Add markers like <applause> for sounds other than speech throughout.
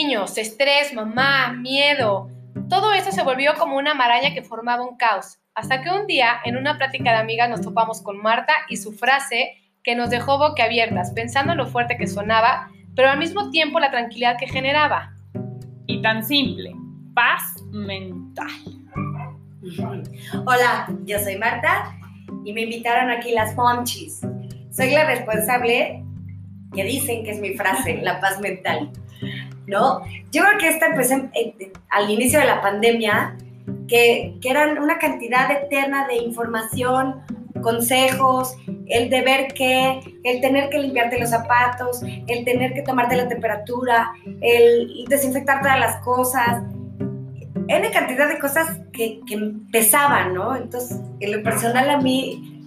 Niños, estrés, mamá, miedo. Todo eso se volvió como una maraña que formaba un caos. Hasta que un día, en una plática de amigas, nos topamos con Marta y su frase que nos dejó boquiabiertas, pensando en lo fuerte que sonaba, pero al mismo tiempo la tranquilidad que generaba. Y tan simple, paz mental. Hola, yo soy Marta y me invitaron aquí las Monchis. Soy la responsable que dicen que es mi frase, la paz mental. ¿No? Yo creo que esta empecé al inicio de la pandemia, que, que eran una cantidad eterna de información, consejos, el deber que, el tener que limpiarte los zapatos, el tener que tomarte la temperatura, el desinfectar todas las cosas, N cantidad de cosas que, que pesaban, ¿no? Entonces, en lo personal a mí,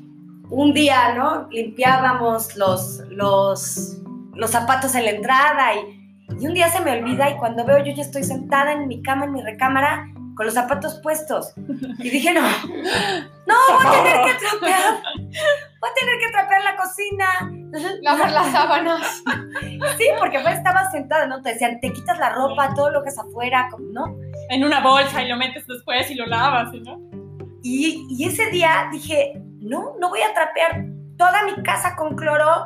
un día, ¿no? Limpiábamos los, los, los zapatos en la entrada y, y un día se me olvida y cuando veo yo ya estoy sentada en mi cama, en mi recámara, con los zapatos puestos. Y dije, no, no, voy a tener que trapear, voy a tener que trapear la cocina. Lavar las sábanas. <laughs> Sí, porque pues estaba sentada, ¿no? Te decían, te quitas la ropa, todo lo que es afuera, ¿no? En una bolsa y lo metes después y lo lavas, ¿no? Y, y ese día dije, no, no voy a trapear toda mi casa con cloro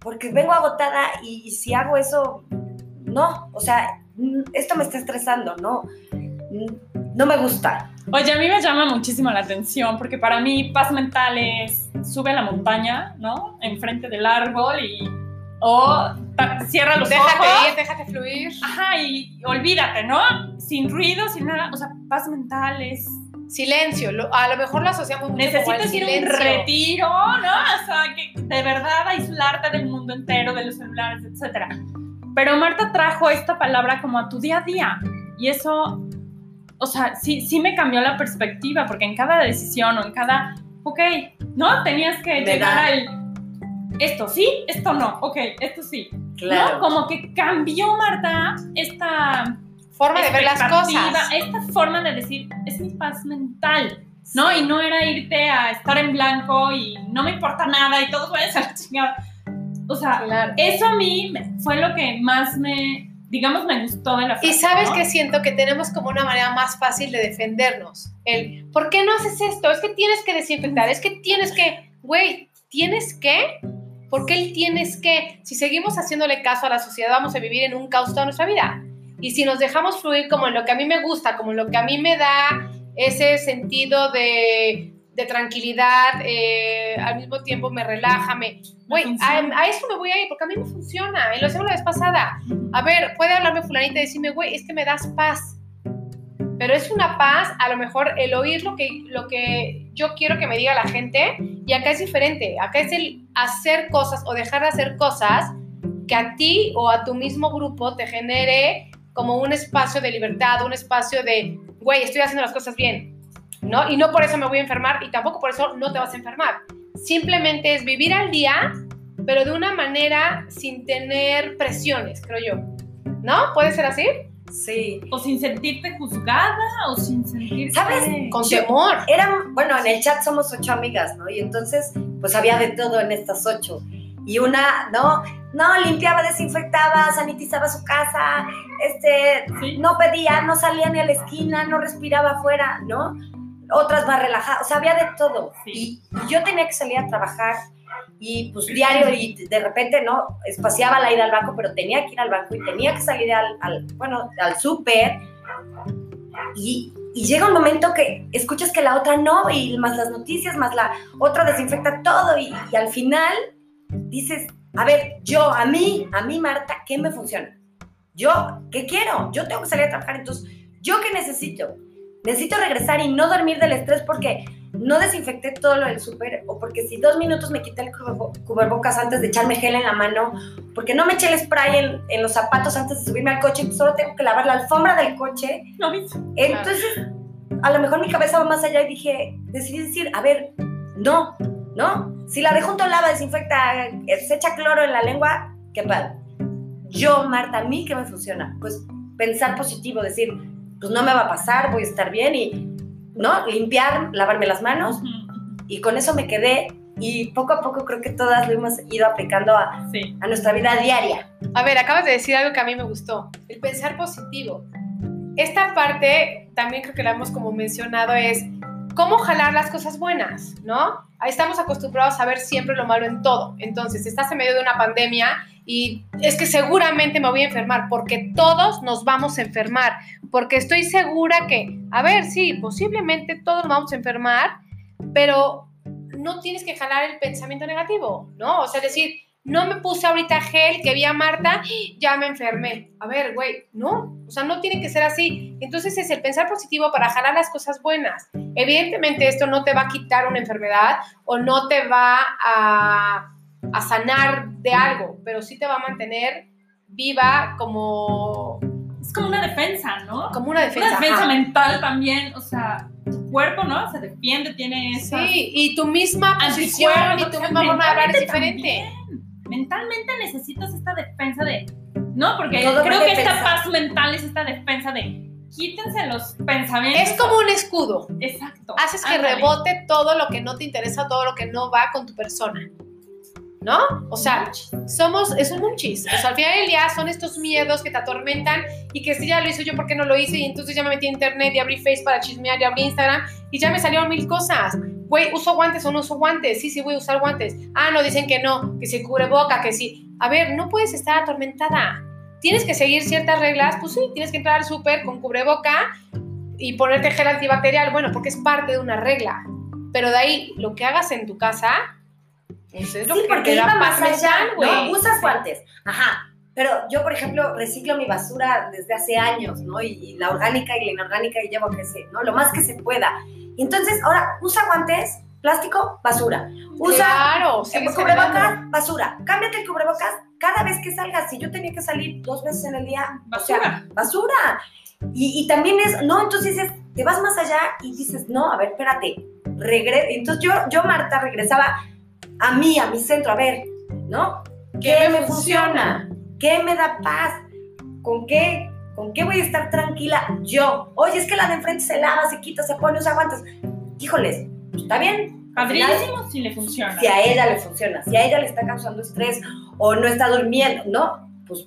porque vengo agotada y, y si hago eso, no, o sea, esto me está estresando, ¿no? no me gusta. Oye, a mí me llama muchísimo la atención porque para mí paz mental es sube a la montaña, ¿no? Enfrente del árbol y o cierra los déjate ojos. ir, déjate fluir. Ajá, y olvídate, ¿no? Sin ruido, sin nada. O sea, paz mental es. Silencio, lo- a lo mejor lo asociamos mucho Necesitas ir a un silencio. retiro, ¿no? O sea, que de verdad aislarte del mundo entero, de los celulares, etc. Pero Marta trajo esta palabra como a tu día a día. Y eso, o sea, sí, sí me cambió la perspectiva, porque en cada decisión o en cada, ok, ¿no? Tenías que llegar al, esto sí, esto no, ok, esto sí. Claro. ¿no? Como que cambió Marta esta Forma de ver las cosas. esta forma de decir, es mi paz mental, ¿no? Y no era irte a estar en blanco y no me importa nada y todo a la chingada. O sea, Claro. eso a mí fue lo que más me, digamos, me gustó de la frase. Y sabes ¿no? que siento que tenemos como una manera más fácil de defendernos. El, ¿por qué no haces esto? Es que tienes que desinfectar, es que tienes que, güey, ¿tienes que? ¿Por qué el tienes que? Si seguimos haciéndole caso a la sociedad, vamos a vivir en un caos toda nuestra vida. Y si nos dejamos fluir como en lo que a mí me gusta, como en lo que a mí me da ese sentido de, de tranquilidad, eh, al mismo tiempo me relaja, me... Güey, a, a eso me voy a ir porque a mí me funciona. Y lo hacemos la vez pasada. A ver, puede hablarme fulanita y decirme, güey, es que me das paz. Pero es una paz, a lo mejor el oír lo que, lo que yo quiero que me diga la gente, y acá es diferente. Acá es el hacer cosas o dejar de hacer cosas que a ti o a tu mismo grupo te genere como un espacio de libertad, un espacio de, güey, estoy haciendo las cosas bien, ¿no? Y no por eso me voy a enfermar y tampoco por eso no te vas a enfermar. Simplemente es vivir al día, pero de una manera sin tener presiones, creo yo. ¿No? ¿Puede ser así? Sí. O sin sentirte juzgada, o sin sentirte... ¿Sabes? Con Yo- temor. Eran, bueno, en el chat somos ocho amigas, ¿no? Y entonces, pues había de todo en estas ocho. Y una, ¿no? No, limpiaba, desinfectaba, sanitizaba su casa, este, Sí. no pedía, no salía ni a la esquina, no respiraba afuera, ¿no? Otras más relajadas, o sea, había de todo. Sí. Y, yo tenía que salir a trabajar y pues diario y de repente, ¿no? Espaciaba la ida al banco, pero tenía que ir al banco y tenía que salir al, al bueno, al súper. Y, y llega un momento que escuchas que la otra no, y más las noticias, más la otra desinfecta todo, y, y al final dices, a ver, yo, a mí, a mí, Marta, ¿qué me funciona? Yo, ¿qué quiero? Yo tengo que salir a trabajar, entonces, ¿yo qué necesito? Necesito regresar y no dormir del estrés porque no desinfecté todo lo del súper, o porque si dos minutos me quité el cubrebocas antes de echarme gel en la mano, porque no me eché el spray en, en los zapatos antes de subirme al coche, y solo tengo que lavar la alfombra del coche, ¿No entonces, a lo mejor mi cabeza va más allá y dije, decidí decir, a ver, no, ¿no? Si la de junto lava, desinfecta, eh, se echa cloro en la lengua, qué padre. Yo, Marta, a mí, ¿qué me funciona? Pues pensar positivo, decir, pues no me va a pasar, voy a estar bien y, ¿no? Limpiar, lavarme las manos y con eso me quedé y poco a poco creo que todas lo hemos ido aplicando a, Sí. a nuestra vida diaria. A ver, acabas de decir algo que a mí me gustó, el pensar positivo. Esta parte, también creo que la hemos como mencionado, es cómo jalar las cosas buenas, ¿no? Estamos acostumbrados a ver siempre lo malo en todo. Entonces, estás en medio de una pandemia y es que seguramente me voy a enfermar, porque todos nos vamos a enfermar, porque estoy segura que, a ver, sí, posiblemente todos vamos a enfermar, pero no tienes que jalar el pensamiento negativo, ¿no? O sea, decir, no me puse ahorita gel que vi a Marta, ya me enfermé. A ver, güey, no, o sea, no tiene que ser así. Entonces es el pensar positivo para jalar las cosas buenas. Evidentemente esto no te va a quitar una enfermedad o no te va a, a sanar de algo, pero sí te va a mantener viva como, Es como una defensa, ¿no? como una defensa. Una defensa ajá. mental también, o sea, tu cuerpo, ¿no? Se defiende, tiene esa... Sí, y tu misma posición y tu misma forma de hablar es diferente. Mentalmente necesitas esta defensa de... No, porque Todo creo que esta paz mental es esta defensa de... Quítense los pensamientos. Es como un escudo. Exacto. haces que rebote todo lo que no te interesa, todo lo que no va con tu persona. ¿No? O sea, somos, es un munchis. O sea, al son estos miedos que te atormentan y que si ya lo hice yo, ¿por qué no lo hice? Y entonces ya me metí a internet y abrí Face para chismear y abrí Instagram y ya me salieron mil cosas. Güey, ¿uso guantes o no uso guantes? Sí, sí, voy a usar guantes. Ah, no, dicen que no, que se cubre boca, que sí. A ver, no puedes estar atormentada. Tienes que seguir ciertas reglas, pues sí, tienes que entrar al súper con cubreboca y ponerte gel antibacterial, bueno, porque es parte de una regla. Pero de ahí, lo que hagas en tu casa, pues es lo Sí, que porque iba más allá. ¿no? Usas guantes, ajá. Pero yo, por ejemplo, reciclo mi basura desde hace años, ¿no? Y, y la orgánica y la inorgánica y llevo que sé, ¿no? Lo más que se pueda. Entonces, ahora, usa guantes, plástico, basura. Usa Claro, eh, sigues cubrebocas, basura. Cámbiate el cubrebocas cada vez que salgas. Si yo tenía que salir dos veces en el día, o sea, Basura. basura. Y, y también es, no, entonces es, te vas más allá y dices, no, a ver, espérate, regre Entonces yo, yo, Marta, regresaba a mí, a mi centro, a ver, ¿no? ¿Qué, ¿Qué me funciona? ¿Qué me da paz? ¿Con qué? ¿Con qué voy a estar tranquila yo? Oye, es que la de enfrente se lava, se quita, se pone, usa guantes. Híjoles, está bien. Padrísimo si le funciona. si a ella le funciona, si a ella le está causando estrés o no está durmiendo, ¿no? Pues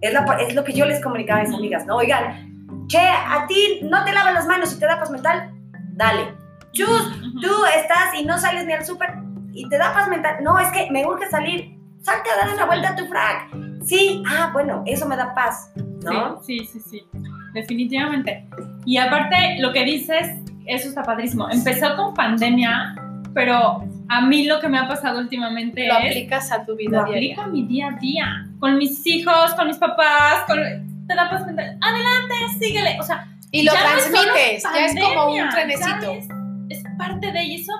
es, la- es lo que yo les comunicaba a mis amigas, ¿no? Oigan, che, a ti no te lavas las manos y te da paz mental, dale. Chus, tú estás y no sales ni al súper y te da paz mental. No, es que me urge salir. Salte a dar una vuelta a tu frac. Sí, ah, bueno, eso me da paz, ¿no? Sí, sí, sí, sí, definitivamente. Y aparte, lo que dices, eso está padrísimo. Empezó con pandemia, pero a mí lo que me ha pasado últimamente Lo es aplicas a tu vida lo diaria. aplico a mi día a día, con mis hijos, con mis papás, con... Te da paz mental. Adelante, síguele. O sea, Y lo ya no es solo transmites, ya es como un pandemia, trenecito. Es, es parte de y eso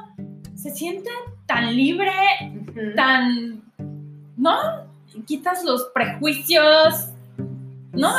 se siente tan libre, tan, ¿no? Quitas los prejuicios, ¿no?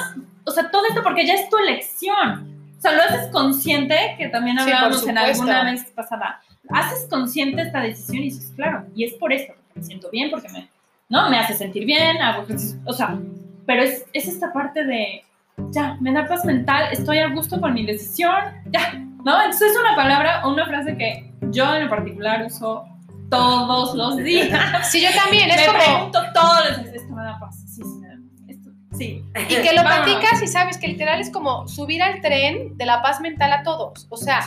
O sea, todo esto porque ya es tu elección. O sea, lo haces consciente, que también Sí, hablábamos en supuesto. alguna vez pasada. Haces consciente esta decisión y dices, claro, y es por esto, porque me siento bien, porque me, ¿no? Me hace sentir bien, hago ejercicio, o sea, pero es, es esta parte de, ya, me da paz mental, estoy a gusto con mi decisión, ya, ¿no? Entonces es una palabra o una frase que yo en lo particular uso todos los días. Sí, yo también, es me como... pregunto todos los días, ¿esto me da paz? Sí, sí, me da paz. Esto, sí. Y que lo Vámonos. platicas y sabes que literal es como subir al tren de la paz mental a todos. O sea,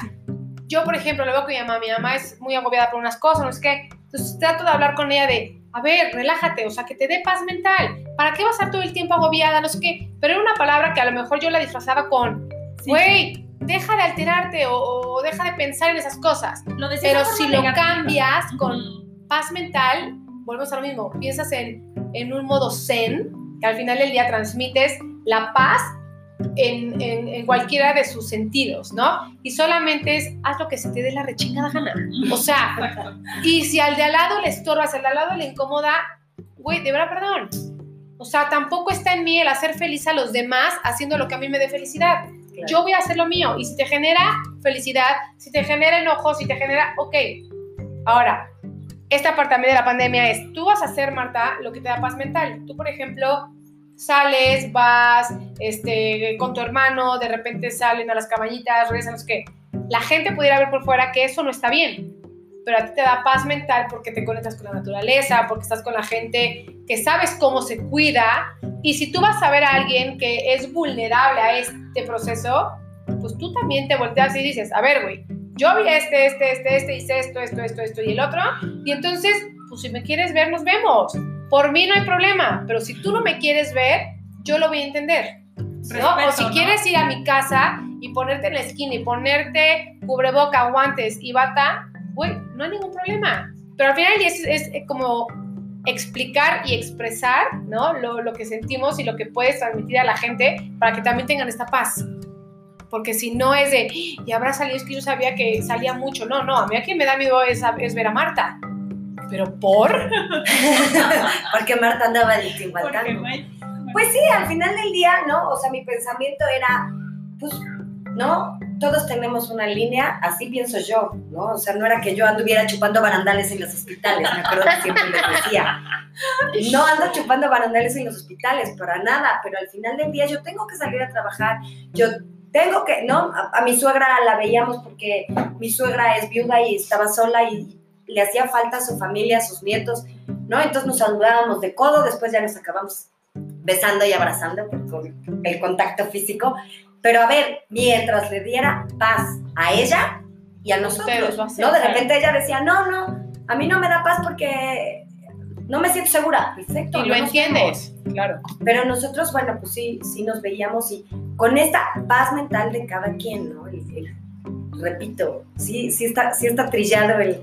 yo, por ejemplo, lo veo con mi mamá. Mi mamá es muy agobiada por unas cosas, no sé qué. Entonces trato de hablar con ella de, a ver, relájate, o sea, que te dé paz mental. ¿Para qué vas a estar todo el tiempo agobiada? No sé qué. Pero era una palabra que a lo mejor yo la disfrazaba con, Sí. Deja de alterarte o, o deja de pensar en esas cosas. Lo Pero si lo negativa. cambias con paz mental, volvemos a lo mismo, piensas en, en un modo zen, que al final del día transmites la paz en, en- en cualquiera de sus sentidos, ¿no? Y solamente es haz lo que se te dé la rechingada gana. O sea, Exacto. y si al de al lado le estorbas, al de al lado le incomoda, güey, de verdad, perdón. O sea, tampoco está en mí el hacer feliz a los demás haciendo lo que a mí me dé felicidad. Yo voy a hacer lo mío. Y si te genera felicidad, si te genera enojo, si te genera, ok. Ahora, esta parte también de la pandemia es, tú vas a hacer, Marta, lo que te da paz mental. Tú, por ejemplo, sales, vas este, con tu hermano, de repente salen a las cabañitas, regresan, no sé qué. La gente pudiera ver por fuera que eso no está bien. Pero a ti te da paz mental porque te conectas con la naturaleza, porque estás con la gente que sabes cómo se cuida. Y si tú vas a ver a alguien que es vulnerable a este proceso, pues tú también te volteas y dices, a ver, güey, yo vi este, este, este, este, hice esto, esto, esto, esto y el otro. Y entonces, pues si me quieres ver, nos vemos. Por mí no hay problema, pero si tú no me quieres ver, yo lo voy a entender. ¿no? o si quieres ir a mi casa y ponerte en la esquina y ponerte cubreboca, guantes y bata, güey, no hay ningún problema. Pero al final es, es como explicar y expresar, ¿no? Lo, lo, que sentimos y lo que puedes transmitir a la gente para que también tengan esta paz. Porque si no es de, y habrá salido, es que yo sabía que salía mucho. No, no, a mí a quien me da miedo es, es ver a Marta. ¿Pero por? <laughs> Porque Marta andaba distinguantando. Pues sí, al final del día, ¿no? O sea, mi pensamiento era, pues, ¿no? Todos tenemos una línea, así pienso yo, ¿no? O sea, no era que yo anduviera chupando barandales en los hospitales, me acuerdo que siempre les decía. No ando chupando barandales en los hospitales, para nada, pero al final del día yo tengo que salir a trabajar, yo tengo que, ¿no? A, mi suegra la veíamos porque mi suegra es viuda y estaba sola y le hacía falta a su familia, a sus nietos, ¿no? Entonces nos saludábamos de codo, después ya nos acabamos besando y abrazando por, el contacto físico. Pero a ver, mientras le diera paz a ella y a nosotros, ¿no? De repente ella decía, no, no, a mí no me da paz porque no me siento segura. Perfecto. Y lo entiendes, claro. Pero nosotros, bueno, pues sí, sí nos veíamos y con esta paz mental de cada quien, ¿no? repito, sí, sí está, sí está trillado el,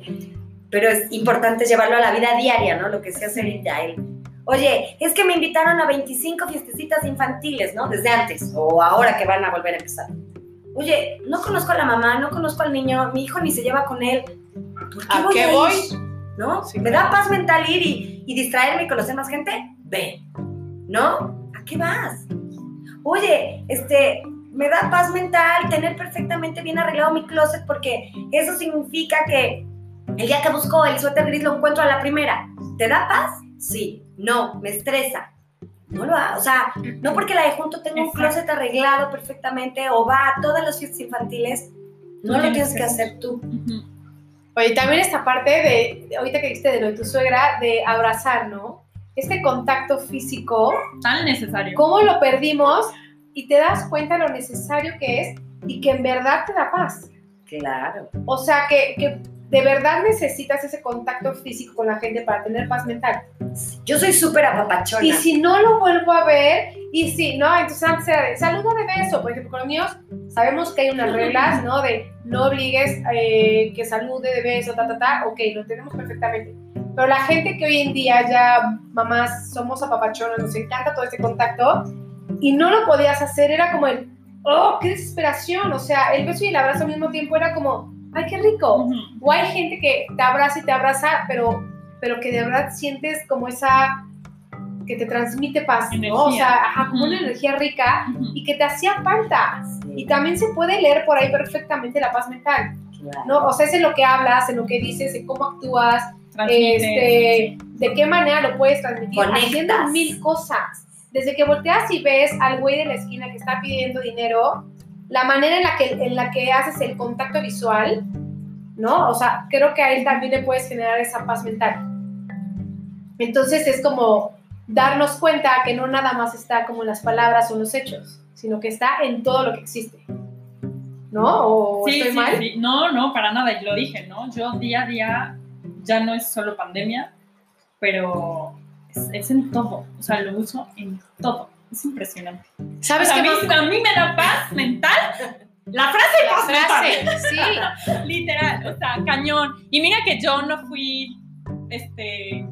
pero es importante llevarlo a la vida diaria, ¿no? Lo que se hace ahorita, él. Oye, es que me invitaron a 25 fiestecitas infantiles, ¿no? Desde antes, o ahora que van a volver a empezar. Oye, no conozco a la mamá, no conozco al niño, mi hijo ni se lleva con él. ¿Por qué ¿A voy qué a voy? ¿No? ¿Me da paz mental ir y, y distraerme y conocer más gente? Ve. ¿No? ¿A qué vas? Oye, este, me da paz mental tener perfectamente bien arreglado mi closet porque eso significa que el día que busco el suéter gris lo encuentro a la primera. ¿Te da paz? Sí. No, me estresa. No lo hago. O sea, no porque la de junto tenga un closet arreglado perfectamente o va a todas las fiestas infantiles, no, lo tienes que hacer tú. Oye, también esta parte de, ahorita que dijiste de lo de tu suegra, de abrazar, ¿no? Este contacto físico. Tan necesario. ¿Cómo lo perdimos? Y te das cuenta lo necesario que es y que en verdad te da paz. Claro. O sea, que, que ¿De verdad necesitas ese contacto físico con la gente para tener paz mental? Yo soy súper apapachona. Y si no lo vuelvo a ver, y si no, entonces antes era de saludo de beso. Por ejemplo, con los niños sabemos que hay unas reglas, ¿no? De no obligues eh, que salude de beso, ta, ta, ta. Ok, lo tenemos perfectamente. Pero la gente que hoy en día ya, mamás, somos apapachonas, nos encanta todo este contacto, y no lo podías hacer, era como el, oh, qué desesperación. O sea, el beso y el abrazo al mismo tiempo era como, ay, qué rico. O hay gente que te abraza y te abraza, pero, pero que de verdad sientes como esa que te transmite paz, ¿no? O sea, como una energía rica y que te hacía falta. Y también se puede leer por ahí perfectamente la paz mental, ¿no? O sea, es en lo que hablas, en lo que dices, en cómo actúas, este, de qué manera lo puedes transmitir, haciendo mil cosas. Desde que volteas y ves al güey de la esquina que está pidiendo dinero, la manera en la que, en la que haces el contacto visual, ¿no? O sea, creo que a él también le puedes generar esa paz mental. Entonces es como darnos cuenta que no nada más está como en las palabras o en los hechos, sino que está en todo lo que existe. ¿No? ¿O sí, estoy sí, mal? Sí. No, no, para nada, y lo dije, ¿no? Yo día a día, ya no es solo pandemia, pero es, es en todo, o sea, lo uso en todo es impresionante. ¿Sabes qué? A, mí, a mí me da paz mental. La frase La frase, sí. <laughs> Literal, o sea, cañón. Y mira que yo no fui, este,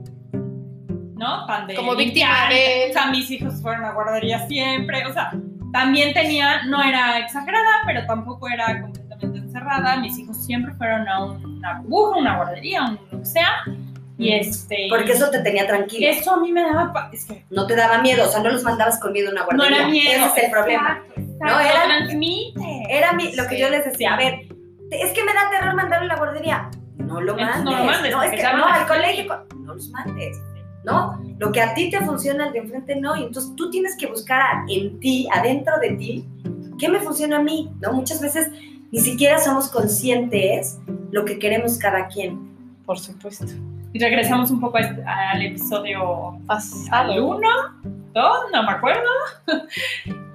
¿no? Pandemia. Como víctima de... O sea, mis hijos fueron a guardería siempre, o sea, también tenía, no era exagerada, pero tampoco era completamente encerrada. Mis hijos siempre fueron a una burbuja, una guardería, un lo que sea. Y este... Porque eso te tenía tranquilo. Eso a mí me daba... Es que no te daba miedo, o sea, no los mandabas con miedo a una guardería. No era miedo. Ese es el problema. Exacto, no, era, transmite. Era mi, lo que yo les decía. A ver, es que me da terror mandarlo a la guardería. No lo mandes. No lo mandes. No, es que no, al colegio. No los mandes. ¿No? Lo que a ti te funciona, al de enfrente no. Y entonces tú tienes que buscar en ti, adentro de ti, qué me funciona a mí. ¿No? Muchas veces ni siquiera somos conscientes lo que queremos cada quien. Por supuesto. Y regresamos un poco a este- al episodio al Pasado. uno, dos, no me acuerdo. <laughs>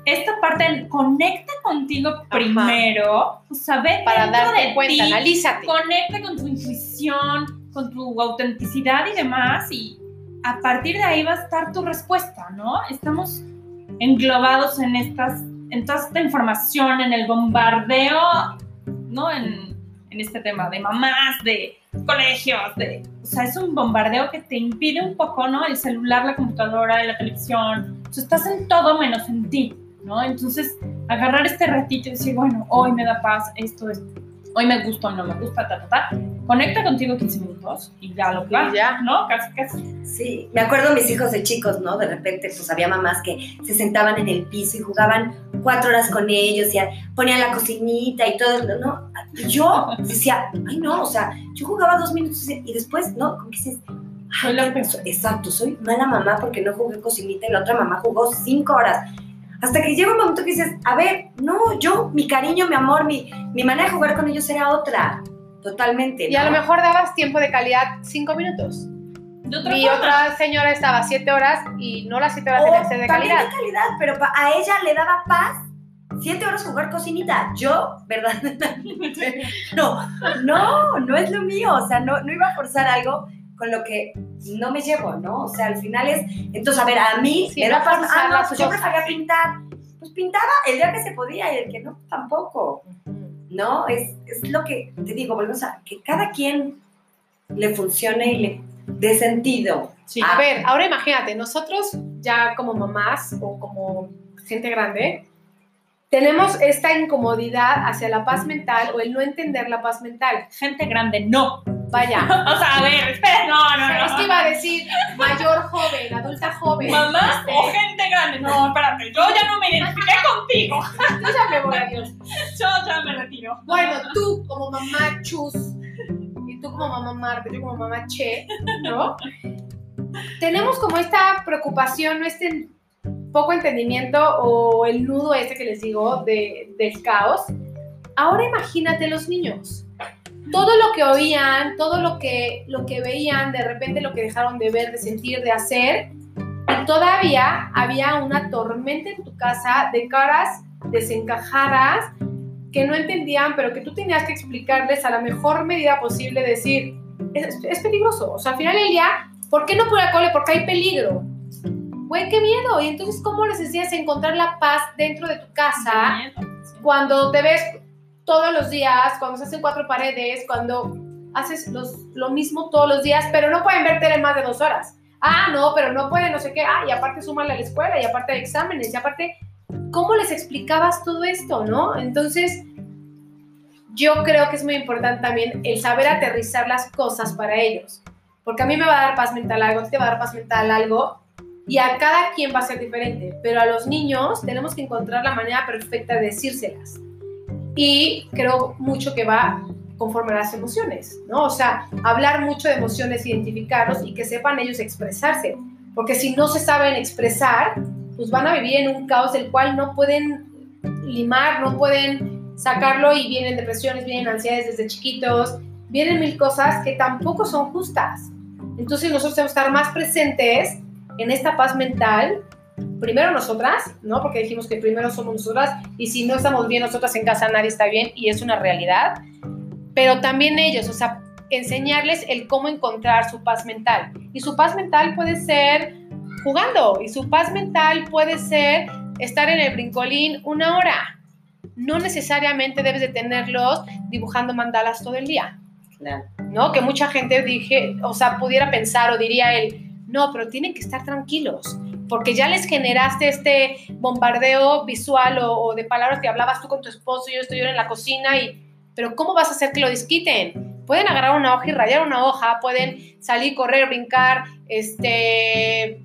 Esta parte, conecta contigo primero, o ve Para darte de cuenta, ti, analízate. conecta con tu intuición, con tu autenticidad y demás, y a partir de ahí va a estar tu respuesta, ¿no? Estamos englobados en estas, en toda esta información, en el bombardeo, ¿no? En, en este tema de mamás, de colegios, de, o sea, es un bombardeo que te impide un poco, ¿no? El celular, la computadora, la televisión, o sea, estás en todo menos en ti, ¿no? Entonces, agarrar este ratito y decir, bueno, hoy me da paz, esto, esto, hoy me gusta o no me gusta, ta, ta, ta. Conecta contigo 15 minutos y ya lo Y ya. ¿no? Casi, casi. Sí, me acuerdo mis hijos de chicos, ¿no? De repente, pues había mamás que se sentaban en el piso y jugaban cuatro horas con ellos y ponían la cocinita y todo, ¿no? Yo decía, ay, no, o sea, yo jugaba dos minutos y después, ¿no? Como que dices, ay, exacto, soy mala mamá porque no jugué cocinita y la otra mamá jugó cinco horas. Hasta que llega un momento que dices, a ver, no, yo, mi cariño, mi amor, mi, mi manera de jugar con ellos era otra, totalmente. Y a ¿no? lo mejor dabas tiempo de calidad cinco minutos. De otra Mi forma. otra señora estaba siete horas y no las siete horas tenían que ser de Oh, también calidad. de calidad, pero a ella le daba paz siete horas jugar cocinita. Yo, ¿verdad? <laughs> no, no, no es lo mío. O sea, no, no iba a forzar algo con lo que no me llevo, ¿no? O sea, al final es. Entonces, a ver, a mí Sí, me no da paz. Ah, no, pues yo cosas. prefería pintar. Pues pintaba el día que se podía y el que no, tampoco. ¿No? Es, es lo que te digo, volvemos a que cada quien le funcione y le dé sentido. Sí. A ver, ahora imagínate, nosotros ya como mamás o como gente grande, tenemos esta incomodidad hacia la paz mental o el no entender la paz mental. Gente grande, no. Vaya, <laughs> O sea, a ver, <laughs> espera, no, no, no. es que iba a decir mayor joven, adulta joven. ¿Mamá Este, o gente grande? No, espérate, yo ya no me identifiqué contigo. yo ya me voy, adiós. <laughs> Yo ya me retiro. Bueno, tú como mamá Chus como mamá Marta, yo como mamá Che, ¿no? <laughs> Tenemos como esta preocupación, ¿no? este poco entendimiento o el nudo este que les digo de, del caos. Ahora imagínate los niños. Todo lo que oían, todo lo que, lo que veían, de repente lo que dejaron de ver, de sentir, de hacer, y todavía había una tormenta en tu casa de caras desencajadas que no entendían, pero que tú tenías que explicarles a la mejor medida posible, decir, es, es peligroso. O sea, al final del día, ¿por qué no al cole? Porque hay peligro. Güey, qué miedo. Y entonces, ¿cómo les a encontrar la paz dentro de tu casa cuando te ves todos los días, cuando se hacen cuatro paredes, cuando haces los, lo mismo todos los días, pero no pueden ver tele más de dos horas? Ah, no, pero no pueden, no sé qué. Ah, y aparte súmale a la escuela, y aparte hay exámenes, y aparte ¿cómo les explicabas todo esto, no? Entonces, yo creo que es muy importante también el saber aterrizar las cosas para ellos, porque a mí me va a dar paz mental algo, te va a dar paz mental algo, y a cada quien va a ser diferente, pero a los niños tenemos que encontrar la manera perfecta de decírselas. Y creo mucho que va conforme a las emociones, ¿no? O sea, hablar mucho de emociones, identificarlos y que sepan ellos expresarse, porque si no se saben expresar, pues van a vivir en un caos del cual no pueden limar, no pueden sacarlo y vienen depresiones, vienen ansiedades desde chiquitos, vienen mil cosas que tampoco son justas. Entonces nosotros tenemos que estar más presentes en esta paz mental, primero nosotras, ¿no? Porque dijimos que primero somos nosotras y si no estamos bien nosotras en casa nadie está bien y es una realidad, pero también ellos, o sea, enseñarles el cómo encontrar su paz mental. Y su paz mental puede ser jugando y su paz mental puede ser estar en el brincolín una hora. No necesariamente debes de tenerlos dibujando mandalas todo el día, Claro. ¿no? Que mucha gente dije, o sea, pudiera pensar o diría él, no, pero tienen que estar tranquilos, porque ya les generaste este bombardeo visual o, o de palabras que hablabas tú con tu esposo, yo estoy yo en la cocina y, pero ¿cómo vas a hacer que lo disquiten? Pueden agarrar una hoja y rayar una hoja, pueden salir, correr, brincar, este,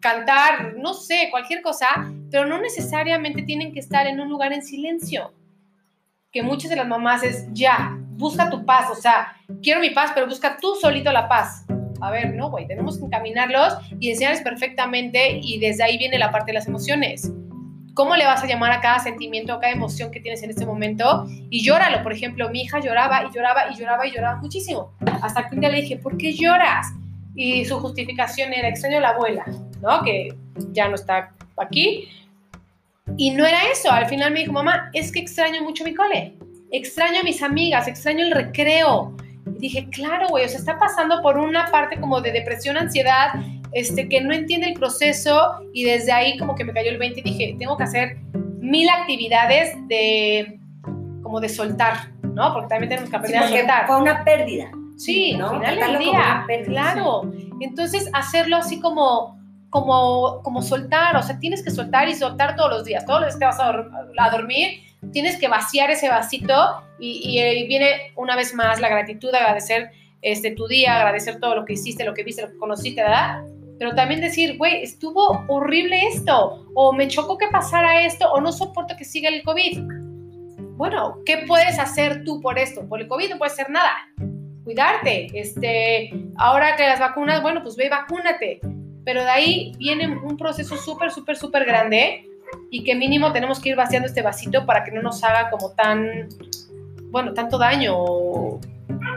cantar, no sé, cualquier cosa, pero no necesariamente tienen que estar en un lugar en silencio. Que muchas de las mamás es, ya, busca tu paz, o sea, quiero mi paz, pero busca tú solito la paz. A ver, no, güey, tenemos que encaminarlos y enseñarles perfectamente y desde ahí viene la parte de las emociones. cómo le vas a llamar a cada sentimiento, a cada emoción que tienes en este momento y llóralo. Por ejemplo, mi hija lloraba y lloraba y lloraba y lloraba muchísimo. Hasta que un día le dije, ¿por qué lloras? Y su justificación era, extraño la abuela, ¿no? Que ya no está aquí. Y no era eso. Al final me dijo, mamá, es que extraño mucho mi cole. Extraño a mis amigas, extraño el recreo. Y dije, claro, güey, o sea, está pasando por una parte como de depresión, ansiedad, este, que no entiende el proceso y desde ahí como que me cayó el 20 y dije, tengo que hacer mil actividades de, como de soltar, ¿no? Porque también tenemos que aprender a soltar. Fue una pérdida. Sí, ¿no? al final del día, claro. Entonces, hacerlo así como, como, como soltar, o sea, tienes que soltar y soltar todos los días. Todos los días que vas a, dormir, tienes que vaciar ese vasito y, y, viene una vez más la gratitud, agradecer este, tu día, agradecer todo lo que hiciste, lo que viste, lo que conociste, ¿verdad? pero también decir, güey, estuvo horrible esto, o me chocó que pasara esto, o no soporto que siga el COVID. Bueno, ¿qué puedes hacer tú por esto? Por el COVID no puedes hacer nada. Cuidarte. Este, ahora que las vacunas, bueno, pues ve y vacúnate. Pero de ahí viene un proceso súper, súper, súper grande y que mínimo tenemos que ir vaciando este vasito para que no nos haga como tan, bueno, tanto daño.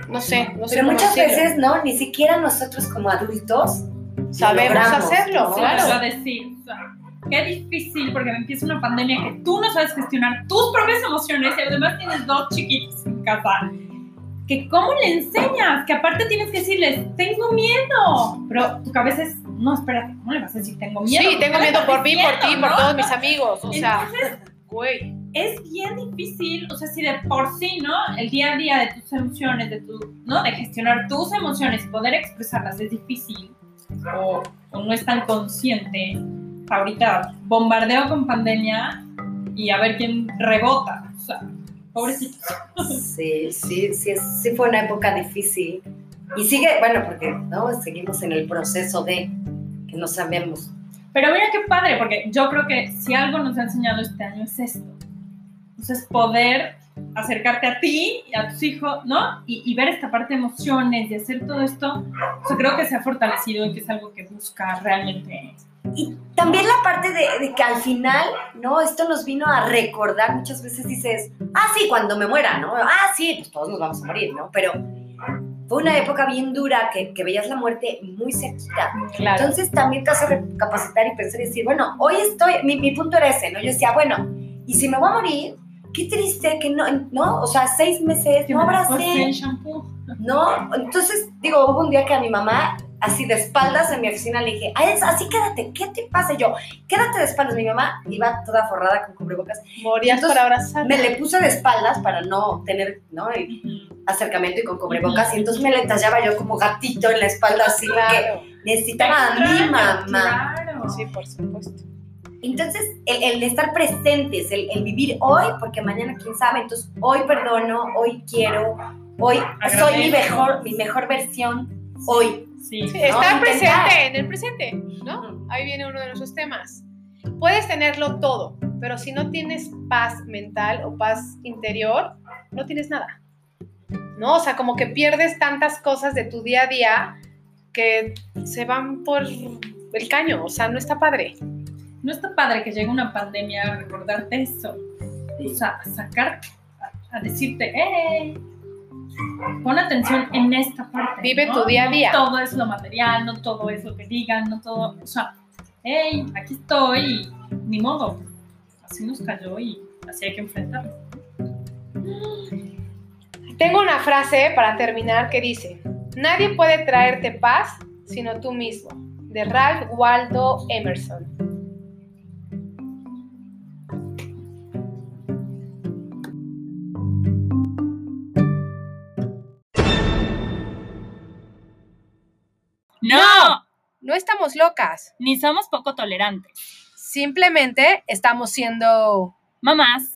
No sé, no sé. Pero muchas veces, ¿no? Ni siquiera nosotros como adultos sabemos hacerlo, claro. decir, qué difícil porque me empieza una pandemia que tú no sabes gestionar tus propias emociones y además tienes dos chiquitos en casa. Que cómo le enseñas, que aparte tienes que decirles, tengo miedo, pero tu cabeza es, no, espérate, ¿cómo le vas a decir tengo miedo? Sí, tengo miedo por mí, por ti, por todos mis amigos, o sea, güey. Es bien difícil, o sea, si de por sí, ¿no? El día a día de tus emociones, de tu, ¿no? De gestionar tus emociones y poder expresarlas es difícil o, no es tan consciente, ahorita bombardeo con pandemia y a ver quién rebota. O sea, pobrecito. Sí, sí, sí, sí fue una época difícil. Y sigue, bueno, porque ¿no? seguimos en el proceso de que no sabemos. Pero mira qué padre, porque yo creo que si algo nos ha enseñado este año es esto. Entonces, poder acercarte a ti y a tus hijos, ¿no? Y, ver esta parte de emociones y hacer todo esto, yo creo que se ha fortalecido y que es algo que busca realmente. Y también la parte de, que al final, ¿no? Esto nos vino a recordar, muchas veces dices, ah, sí, cuando me muera, ¿no? Ah, sí, pues todos nos vamos a morir, ¿no? Pero fue una época bien dura que, que veías la muerte muy cerquita. Entonces también te hace recapacitar y pensar y decir, bueno, hoy estoy, mi, mi punto era ese, ¿no? Yo decía, bueno, y si me voy a morir, qué triste que no, ¿no? O sea, seis meses, no abracé. ¿No? Entonces, digo, hubo un día que a mi mamá, así de espaldas en mi oficina, le dije, así quédate, ¿qué te pasa? yo, quédate de espaldas. Mi mamá iba toda forrada con cubrebocas. Morías por abrazar. Me le puse de espaldas para no tener, ¿no? acercamiento y con cubrebocas. Y entonces me le tallaba yo como gatito en la espalda, así que necesitaba a mi mamá. Claro. Sí, por supuesto. Entonces, el, estar presentes, el, vivir hoy, porque mañana quién sabe, entonces hoy perdono, hoy quiero, hoy soy mi mejor, mi mejor versión, hoy. Sí, estar presente, en el presente, ¿no? Ahí viene uno de nuestros temas. Puedes tenerlo todo, pero si no tienes paz mental o paz interior, no tienes nada. ¿No? O sea, como que pierdes tantas cosas de tu día a día que se van por el caño, o sea, no está padre no está padre que llegue una pandemia a recordarte eso. O sea, a sacarte, a, decirte, ¡eh! Pon atención en esta parte. Vive tu día a día. No todo es lo material, no todo es lo que digan, no todo. O sea, ¡hey! Aquí estoy, ni modo. Así nos cayó y así hay que enfrentarlo. Tengo una frase para terminar que dice: Nadie puede traerte paz sino tú mismo, de Ralph Waldo Emerson. No estamos locas. Ni somos poco tolerantes. Simplemente estamos siendo mamás